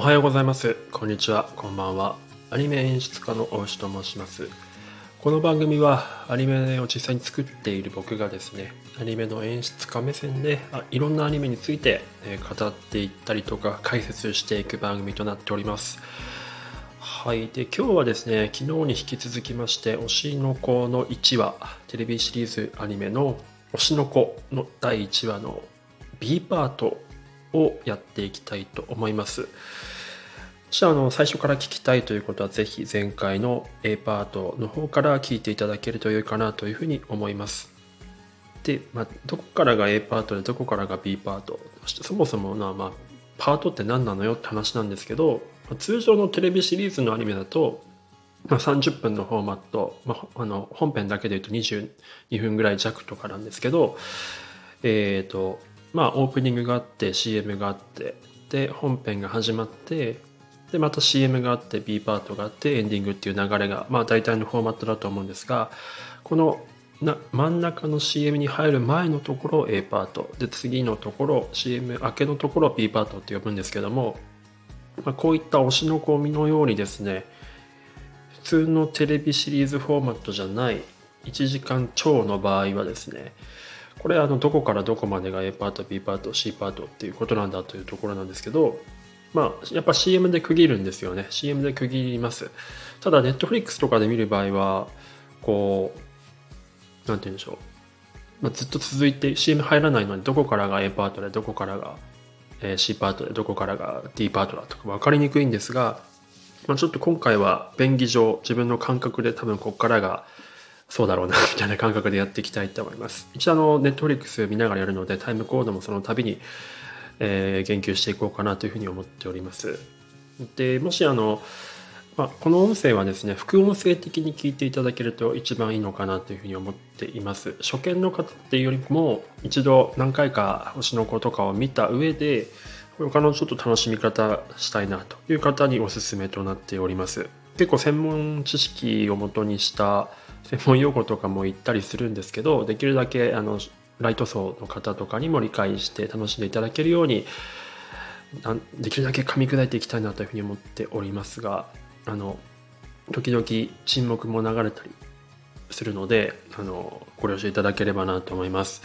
おはようございます。こんにちは。こんばんは。アニメ演出家の大石と申します。この番組はアニメを実際に作っている僕がですねアニメの演出家目線でいろんなアニメについて語っていったりとか解説していく番組となっております。はい。で今日はですね昨日に引き続きまして推しの子の1話テレビシリーズアニメの推しの子の第1話の B パートをやっていきたいと思います。じゃあの最初から聞きたいということはぜひ前回の A パートの方から聞いていただけると良いかなというふうに思います。で、まあ、どこからが A パートでどこからが B パートそもそもな、まあ、パートって何なのよって話なんですけど通常のテレビシリーズのアニメだと、まあ、30分のフォーマット、まあ、あの本編だけで言うと22分ぐらい弱とかなんですけどえっ、ー、とまあオープニングがあって CM があってで本編が始まってでまた CM があって B パートがあってエンディングっていう流れがまあ大体のフォーマットだと思うんですがこのな真ん中の CM に入る前のところを A パート。で次のところ CM 明けのところを B パートって呼ぶんですけども、まあ、こういった推しの子のようにですね普通のテレビシリーズフォーマットじゃない1時間超の場合はですねこれあのどこからどこまでが A パート B パート C パートっていうことなんだというところなんですけどまあやっぱ CM で区切るんですよね。CM で区切ります。ただ Netflix とかで見る場合はこうなんて言うんでしょう、まあ、ずっと続いて CM 入らないのにどこからが A パートでどこからが C パートでどこからが D パートだとか分かりにくいんですが、まあ、ちょっと今回は便宜上自分の感覚で多分ここからがそうだろうな、みたいな感覚でやっていきたいと思います。一応あの、ネットフリックス見ながらやるので、タイムコードもその度に、えー、言及していこうかなというふうに思っております。で、もしあの、まあ、この音声はですね、副音声的に聞いていただけると一番いいのかなというふうに思っています。初見の方っていうよりも、一度何回か星の子とかを見た上で、他のちょっと楽しみ方したいなという方におすすめとなっております。結構専門知識をもとにした専門用語とかも言ったりするんですけどできるだけあのライト層の方とかにも理解して楽しんでいただけるようにできるだけ噛み砕いていきたいなというふうに思っておりますがあの時々沈黙も流れたりするのであのご了承いただければなと思います。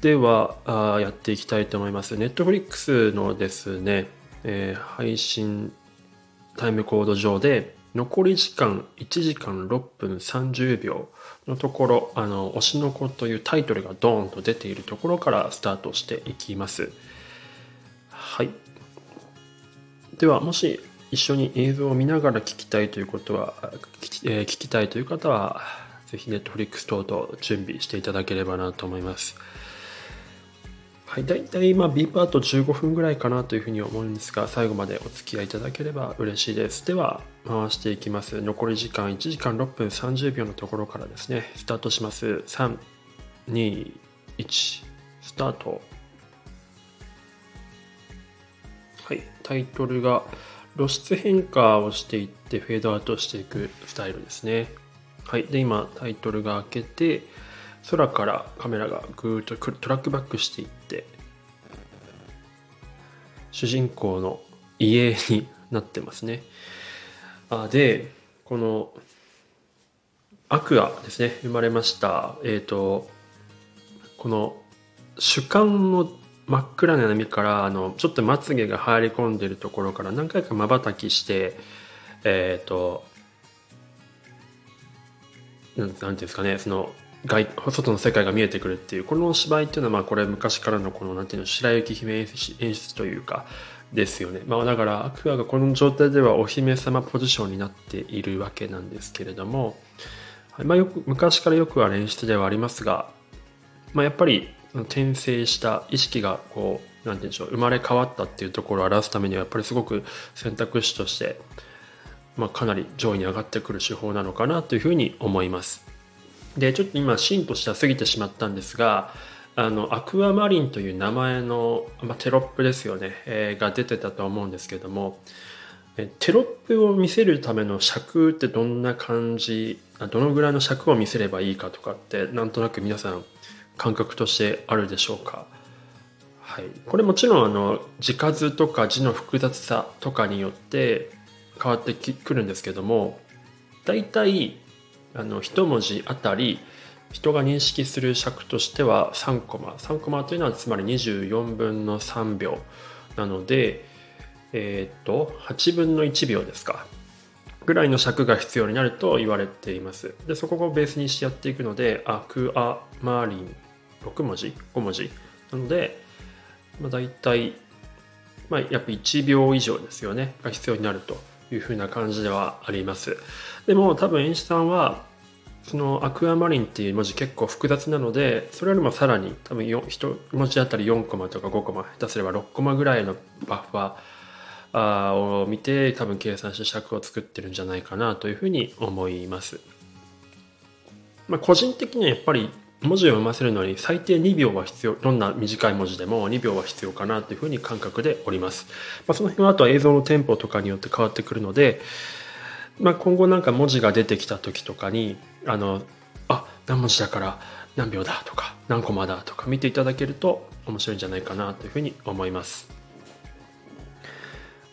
ではあやっていきたいと思います。Netflix のですね、えー、配信タイムコード上で残り時間1時間6分30秒のところ、あの、推しの子というタイトルがドーンと出ているところからスタートしていきます。はい。では、もし一緒に映像を見ながら聞きたいということは、聞き,、えー、聞きたいという方は、ぜひ Netflix 等々準備していただければなと思います。はい、大体まあ B パート15分ぐらいかなというふうに思うんですが、最後までお付き合いいただければ嬉しいです。では、回していきます。残り時間1時間6分30秒のところからですね、スタートします。3、2、1、スタート。はい、タイトルが露出変化をしていってフェードアウトしていくスタイルですね。はい、で今タイトルが開けて、空からカメラがぐーっとトラックバックしていって主人公の家になってますね。あでこのアクアですね生まれました。えっ、ー、とこの主観の真っ暗な闇からあのちょっとまつげが入り込んでるところから何回かまばたきしてえっ、ー、となんていうんですかねその外外の世界が見えてくるっていうこの芝居っていうのはまあこれ昔からのこのなんていうの白雪姫演出というかですよね、まあ、だからアクアがこの状態ではお姫様ポジションになっているわけなんですけれども、まあ、よく昔からよくある演出ではありますが、まあ、やっぱり転生した意識がこうなんて言うんでしょう生まれ変わったっていうところを表すためにはやっぱりすごく選択肢として、まあ、かなり上位に上がってくる手法なのかなというふうに思います。でちょっと今シーンとしては過ぎてしまったんですがあのアクアマリンという名前の、まあ、テロップですよね、えー、が出てたと思うんですけどもテロップを見せるための尺ってどんな感じどのぐらいの尺を見せればいいかとかってなんとなく皆さん感覚としてあるでしょうか。はい、これもちろんあの字数とか字の複雑さとかによって変わってくるんですけども大体あの一文字あたり人が認識する尺としては3コマ。3コマというのはつまり24分の3秒なのでえっ、と8分の1秒ですか。ぐらいの尺が必要になると言われています。でそこをベースにしてやっていくのでアクアマーリン6文字5文字なので、まあ、大体、まあ、やっぱ1秒以上ですよね。が必要になるというふうな感じではあります。でも多分演師さんはそのアクアマリンっていう文字結構複雑なのでそれよりもさらに多分1文字あたり4コマとか5コマ下手すれば6コマぐらいのバッファーを見て多分計算して尺を作ってるんじゃないかなというふうに思います。まあ、個人的にはやっぱり文字を読ませるのに最低2秒は必要どんな短い文字でも2秒は必要かなというふうに感覚でおります、まあ、その辺はあとは映像のテンポとかによって変わってくるので、まあ、今後なんか文字が出てきた時とかにあのあ何文字だから何秒だとか何コマだとか見ていただけると面白いんじゃないかなというふうに思います。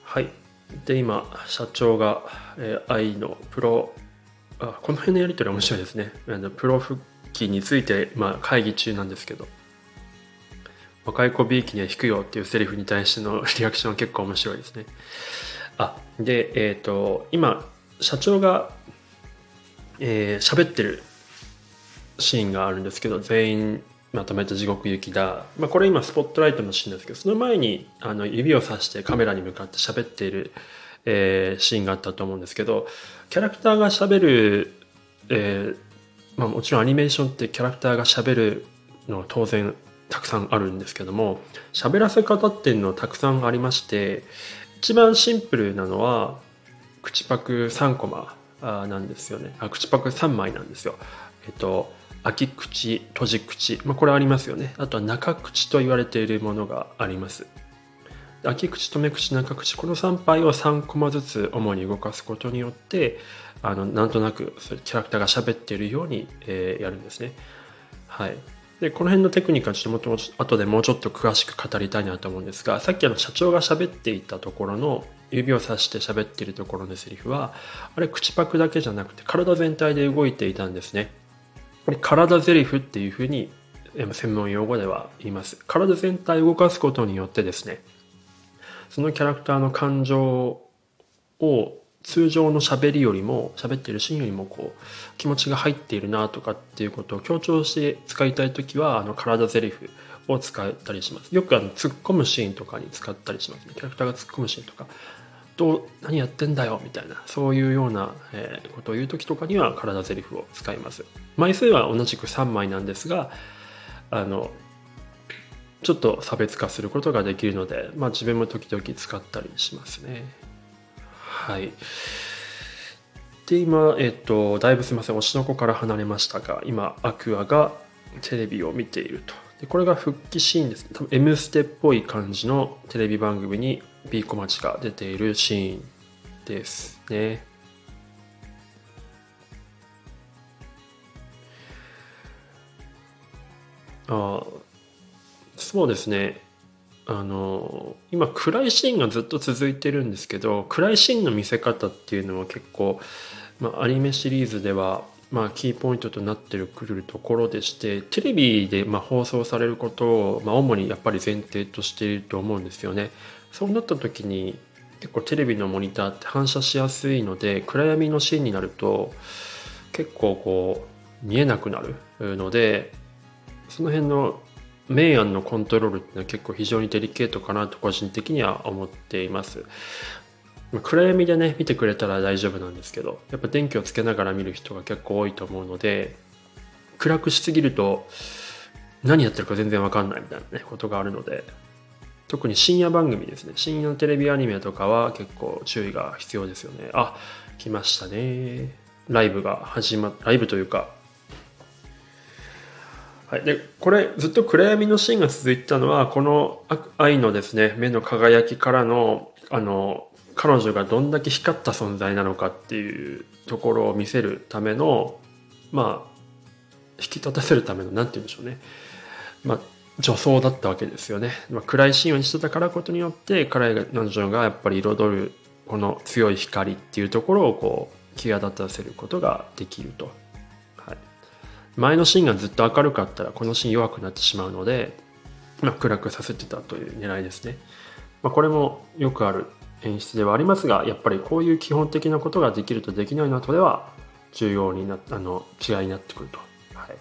はい。で今社長が、えー、愛のプロあこの辺のやり取り面白いですね。あのプロ復帰について、まあ、会議中なんですけど。若い子 B 期には引くよっていうセリフに対しての リアクションは結構面白いですね。あでえっ、ー、と今社長がえー、喋ってるシーンがあるんですけど全員まとめた地獄行きだ、まあ、これ今スポットライトのシーンですけどその前にあの指をさしてカメラに向かって喋っている、えー、シーンがあったと思うんですけどキャラクターが喋る、えーまあ、もちろんアニメーションってキャラクターが喋るのは当然たくさんあるんですけども喋らせ方っていうのはたくさんありまして一番シンプルなのは口パク3コマなんですよね。あ口パク3枚なんですよ。えっと開き口閉じ口、まあ、これありますよね。あとは中口と言われているものがあります。開き口止め口中口。この3杯を3コマずつ主に動かすことによってあのなんとなくキャラクターが喋っているように、えー、やるんですね。はい。でこの辺のテクニックはちょっとも後でもうちょっと詳しく語りたいなと思うんですがさっきあの社長が喋っていたところの指をさして喋ってるところのセリフはあれ口パクだけじゃなくて体全体で動いていたんですね。これ体ゼリフっていうふうに専門用語では言います。体全体を動かすことによってですねそのキャラクターの感情を通常の喋りよりも喋ってるシーンよりもこう気持ちが入っているなとかっていうことを強調して使いたい時はあの体ゼリフを使ったりします。よくあの突っ込むシーンとかに使ったりしますね。キャラクターが突っ込むシーンとか。どう何やってんだよみたいなそういうような、ことを言う時とかには体ゼリフを使います枚数は同じく3枚なんですがあのちょっと差別化することができるので、まあ、自分も時々使ったりしますねはい。で、今、えっと、だいぶすみません、推しの子から離れましたが、今、アクアがテレビを見ていると。でこれが復帰シーンです。多分 M ステっぽい感じのテレビ番組に B 小町が出ているシーンですね。あそうですね。あの今暗いシーンがずっと続いてるんですけど暗いシーンの見せ方っていうのは結構、まあ、アニメシリーズでは、まあ、キーポイントとなってくるところでしてテレビでま放送されることを、ま、主にやっぱり前提としていると思うんですよね。そうなった時に結構テレビのモニターって反射しやすいので暗闇のシーンになると結構こう見えなくなるのでその辺の明暗のコントロールっていうのは結構非常にデリケートかなと個人的には思っています。暗闇でね見てくれたら大丈夫なんですけどやっぱ電気をつけながら見る人が結構多いと思うので暗くしすぎると何やってるか全然わかんないみたいなねことがあるので特に深夜番組ですね。深夜のテレビアニメとかは結構注意が必要ですよね。あ来ましたね。ライブが始まっライブというか。はい、でこれずっと暗闇のシーンが続いてたのはこの愛のですね目の輝きからのあの彼女がどんだけ光った存在なのかっていうところを見せるためのまあ引き立たせるための何て言うんでしょうね、まあ、女装だったわけですよね、まあ、暗いシーンをしてたからことによって彼女がやっぱり彩るこの強い光っていうところをこう際立たせることができると、はい、前のシーンがずっと明るかったらこのシーン弱くなってしまうので、まあ、暗くさせてたという狙いですね、まあ、これもよくある演出ではありますがやっぱりこういう基本的なことができるとできないのとでは重要になあの違いになってくると。はい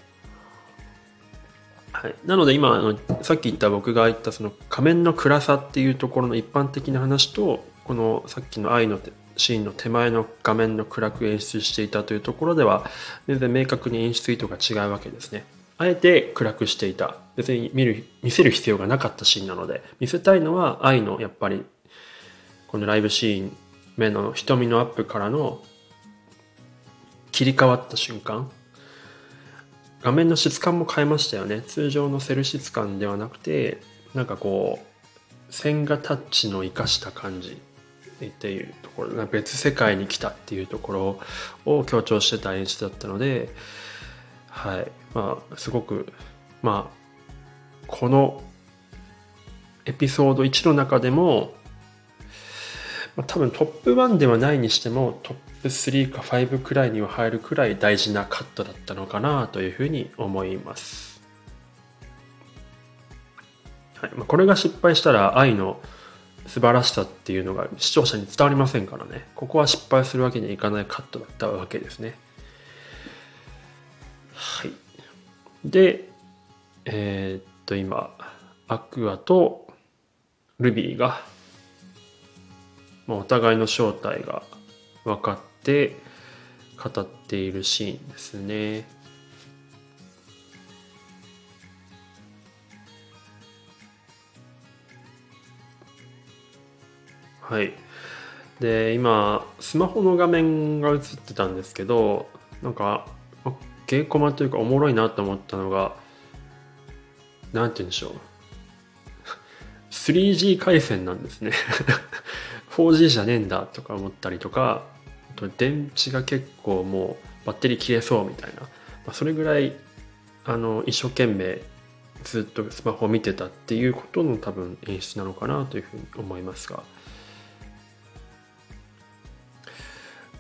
はい、なので今あのさっき言った僕が言ったその仮面の暗さっていうところの一般的な話とこのさっきの愛のシーンの手前の画面の暗く演出していたというところでは全然明確に演出意図が違うわけですね。あえて暗くしていた。別に見る、見せる必要がなかったシーンなので、見せたいのは愛のやっぱりこのライブシーン目の瞳のアップからの切り替わった瞬間画面の質感も変えましたよね。通常のセル質感ではなくてなんかこう線画タッチの生かした感じっていうところ別世界に来たっていうところを強調してた演出だったのではい。まあすごくまあこのエピソード1の中でもまあ、多分トップ1ではないにしてもトップ3か5くらいには入るくらい大事なカットだったのかなというふうに思います。はいまあ、これが失敗したら愛の素晴らしさっていうのが視聴者に伝わりませんからね。ここは失敗するわけにはいかないカットだったわけですね。はい。で、えー、っと今、アクアとルビーがまあ、お互いの正体が分かって語っているシーンですね。はい。で、今、スマホの画面が映ってたんですけど、なんか、稽古間というかおもろいなと思ったのが、なんて言うんでしょう。3G 回線なんですね 4G じゃねえんだとか思ったりとかあと電池が結構もうバッテリー切れそうみたいな、まあ、それぐらいあの一生懸命ずっとスマホを見てたっていうことの多分演出なのかなというふうに思いますが、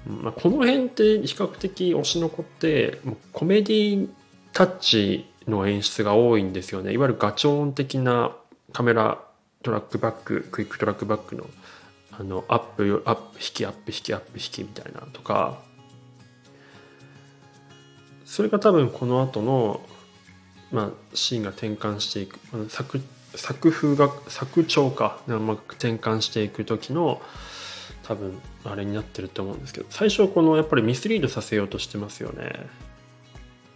まあ、この辺って比較的推しの子ってコメディタッチの演出が多いんですよね。いわゆるガチョーン的なカメラトラックバッククイックトラックバックのあのアップアップ引きアップ引きアップ引きみたいなとかそれが多分この後のまあシーンが転換していく作作風が作調かうまく転換していく時の多分あれになってると思うんですけど最初このやっぱりミスリードさせようとしてますよね。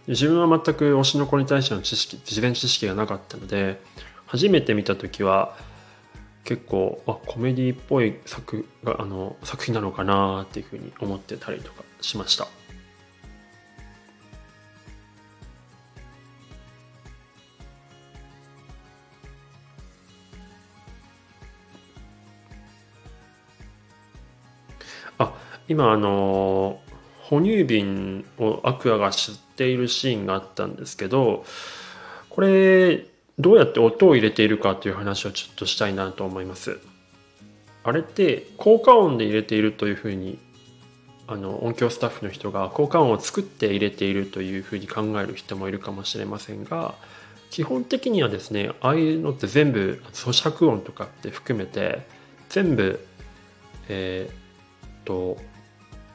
自分は全く推しの子に対しての知識事前知識がなかったので初めて見た時は結構あコメディっぽい作あの作品なのかなっていうふうに思ってたりとかしました。あ今あの哺乳瓶をアクアが吸っているシーンがあったんですけどこれどうやって音を入れているかという話をちょっとしたいなと思います。あれって効果音で入れているというふうにあの音響スタッフの人が効果音を作って入れているというふうに考える人もいるかもしれませんが基本的にはですねああいうのって全部咀嚼音とかって含めて全部えー、っと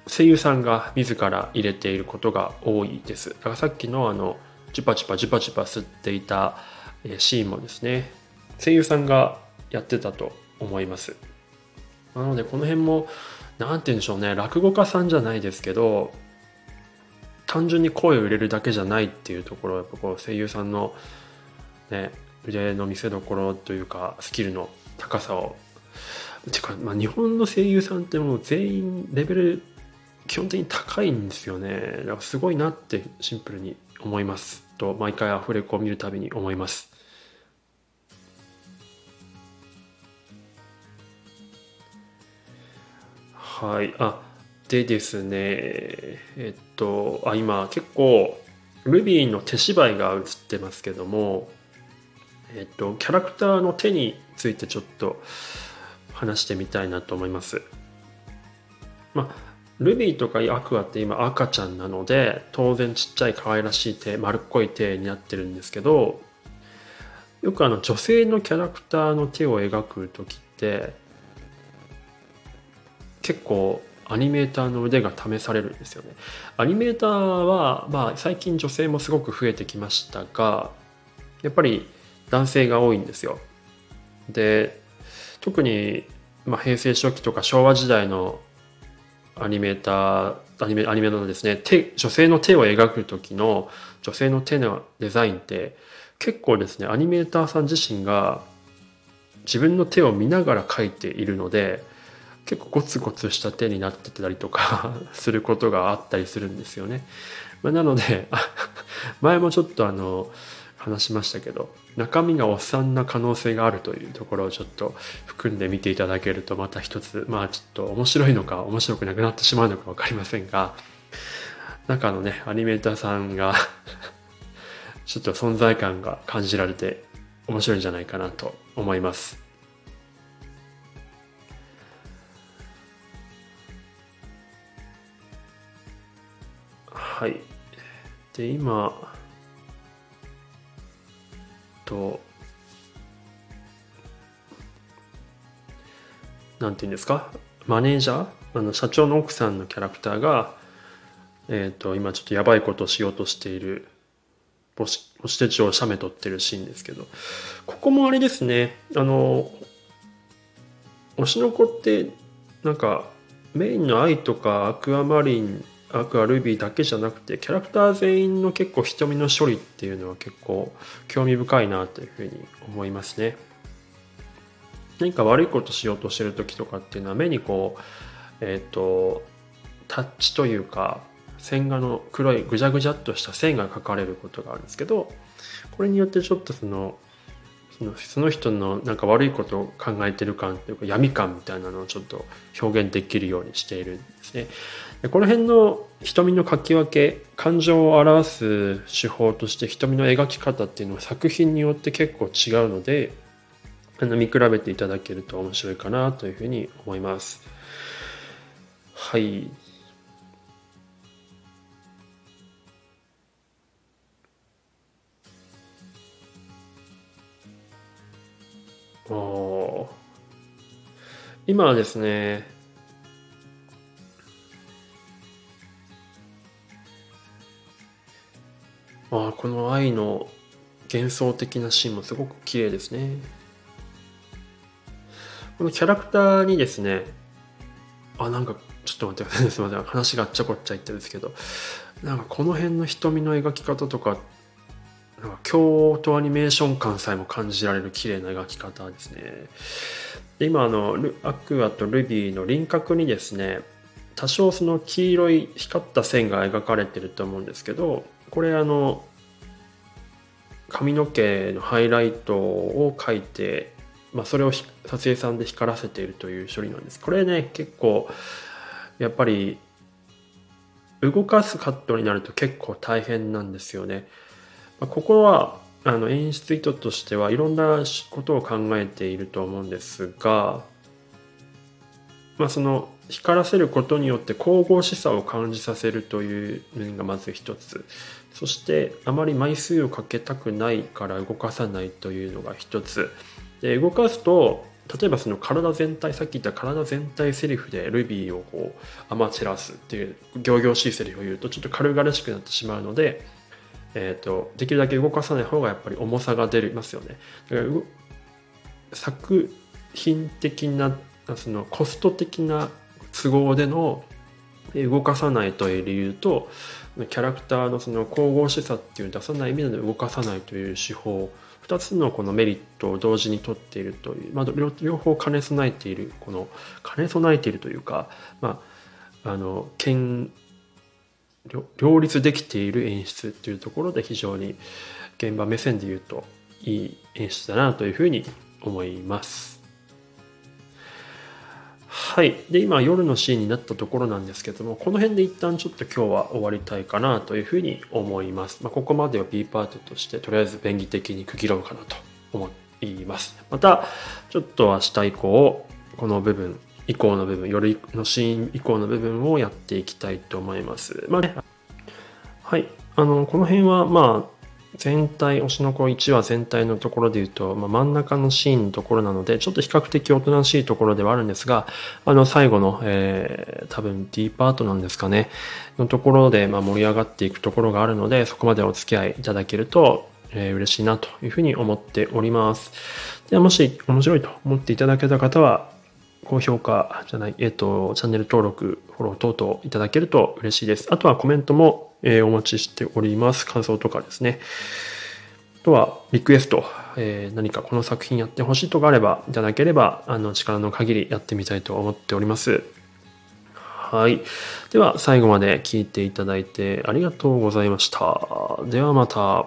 声優さんが自ら入れていることが多いです。だからさっきのあのジュパジュパジュパジュパ吸っていたシーンもですね声優さんがやってたと思います。なのでこの辺も何て言うんでしょうね落語家さんじゃないですけど単純に声を入れるだけじゃないっていうところやっぱこう声優さんのね腕の見せ所というかスキルの高さをてか、まあ、日本の声優さんってもう全員レベル基本的に高いんですよね。だからすごいなってシンプルに思います。と毎回アフレコを見るたびに思います。はい。あ、でですね、えっと、あ、今結構、ルビーの手芝居が映ってますけども、えっと、キャラクターの手についてちょっと話してみたいなと思います。まあ、ルビーとかアクアって今赤ちゃんなので当然ちっちゃい可愛らしい手丸っこい手になってるんですけどよくあの女性のキャラクターの手を描く時って結構アニメーターの腕が試されるんですよね。アニメーターは、まあ、最近女性もすごく増えてきましたがやっぱり男性が多いんですよ。で特に、まあ、平成初期とか昭和時代のアニメーターアニメアニメのですね手女性の手を描く時の女性の手のデザインって結構ですねアニメーターさん自身が自分の手を見ながら描いているので結構ゴツゴツした手になってたりとか することがあったりするんですよね。まあ、なので 前もちょっとあの話しましたけど中身がおっさんな可能性があるというところをちょっと含んで見ていただけるとまた一つまあちょっと面白いのか面白くなくなってしまうのか分かりませんが中のねアニメーターさんがちょっと存在感が感じられて面白いんじゃないかなと思います。はい。で、今、と、なんて言うんですか、マネージャー、あの社長の奥さんのキャラクターが、えっ、ー、と、今ちょっとやばいことをしようとしている母子母子手帳を写メ撮ってるシーンですけど、ここもあれですね、あの、推しの子って、なんか、メインの愛とかアクアマリンアクアルビーだけじゃなくてキャラクター全員の結構瞳の処理っていうのは結構興味深いなというふうに思いますね。何か悪いことしようとしてる時とかっていうのは目にこうえっ、ー、とタッチというか線画の黒いぐじゃぐじゃっとした線が描かれることがあるんですけどこれによってちょっとそのそのその人のなんか悪いことを考えてる感というか闇感みたいなのをちょっと表現できるようにしているんですね。でこの辺の瞳の書き分け感情を表す手法として瞳の描き方っていうのは作品によって結構違うのであの見比べていただけると面白いかなというふうに思います。はい。今はですね、あこの愛の幻想的なシーンもすごく綺麗ですね。このキャラクターにですね、あ、なんかちょっと待ってください。すみません。話があっちゃこっちゃ言ってるんですけど、なんかこの辺の瞳の描き方とかっ、なんか京都アニメーション感さえも感じられる綺麗な描き方ですね。で今あの、アクアとルビーの輪郭にですね、多少その黄色い光った線が描かれてると思うんですけど、これあの、髪の毛のハイライトを描いて、まあ、それを撮影さんで光らせているという処理なんです。これね、結構、やっぱり、動かすカットになると結構大変なんですよね。ここはあの演出意図としてはいろんなことを考えていると思うんですが、まあ、その光らせることによって神々しさを感じさせるという面がまず一つ。そしてあまり枚数をかけたくないから動かさないというのが一つ。で動かすと例えばその体全体さっき言った体全体セリフでルビーをこう甘散らすっていう仰々しいセリフを言うとちょっと軽々しくなってしまうのでえーと、できるだけ動かさない方がやっぱり重さが出ますよね。だから作品的なそのコスト的な都合での動かさないという理由とキャラクターのその神々しさっていう出さない意味で動かさないという手法2つのこのメリットを同時に取っているという、まあ、両方兼ね備えているこの兼ね備えているというか、まあ、あの兼両立できている演出っていうところで非常に現場目線で言うといい演出だなというふうに思います。はい。で、今夜のシーンになったところなんですけども、この辺で一旦ちょっと今日は終わりたいかなというふうに思います。まあ、ここまでを B パートとしてとりあえず便宜的に区切ろうかなと思います。また、ちょっと明日以降、この部分、以降の部分、夜のシーン以降の部分をやっていきたいと思います。まあね、はい。あの、この辺は、まあ、全体、推しの子1話全体のところで言うと、まあ、真ん中のシーンのところなので、ちょっと比較的おとなしいところではあるんですが、あの、最後の、えー、多分 D パートなんですかね、のところで、まあ、盛り上がっていくところがあるので、そこまでお付き合いいただけると、えー、嬉しいなというふうに思っております。では、もし面白いと思っていただけた方は、高評価じゃない、えっ、ー、と、チャンネル登録、フォロー等々いただけると嬉しいです。あとはコメントも、えー、お待ちしております。感想とかですね。あとは、リクエスト、えー、何かこの作品やってほしいとかあれば、いただければ、あの、力の限りやってみたいと思っております。はい。では、最後まで聞いていただいてありがとうございました。ではまた。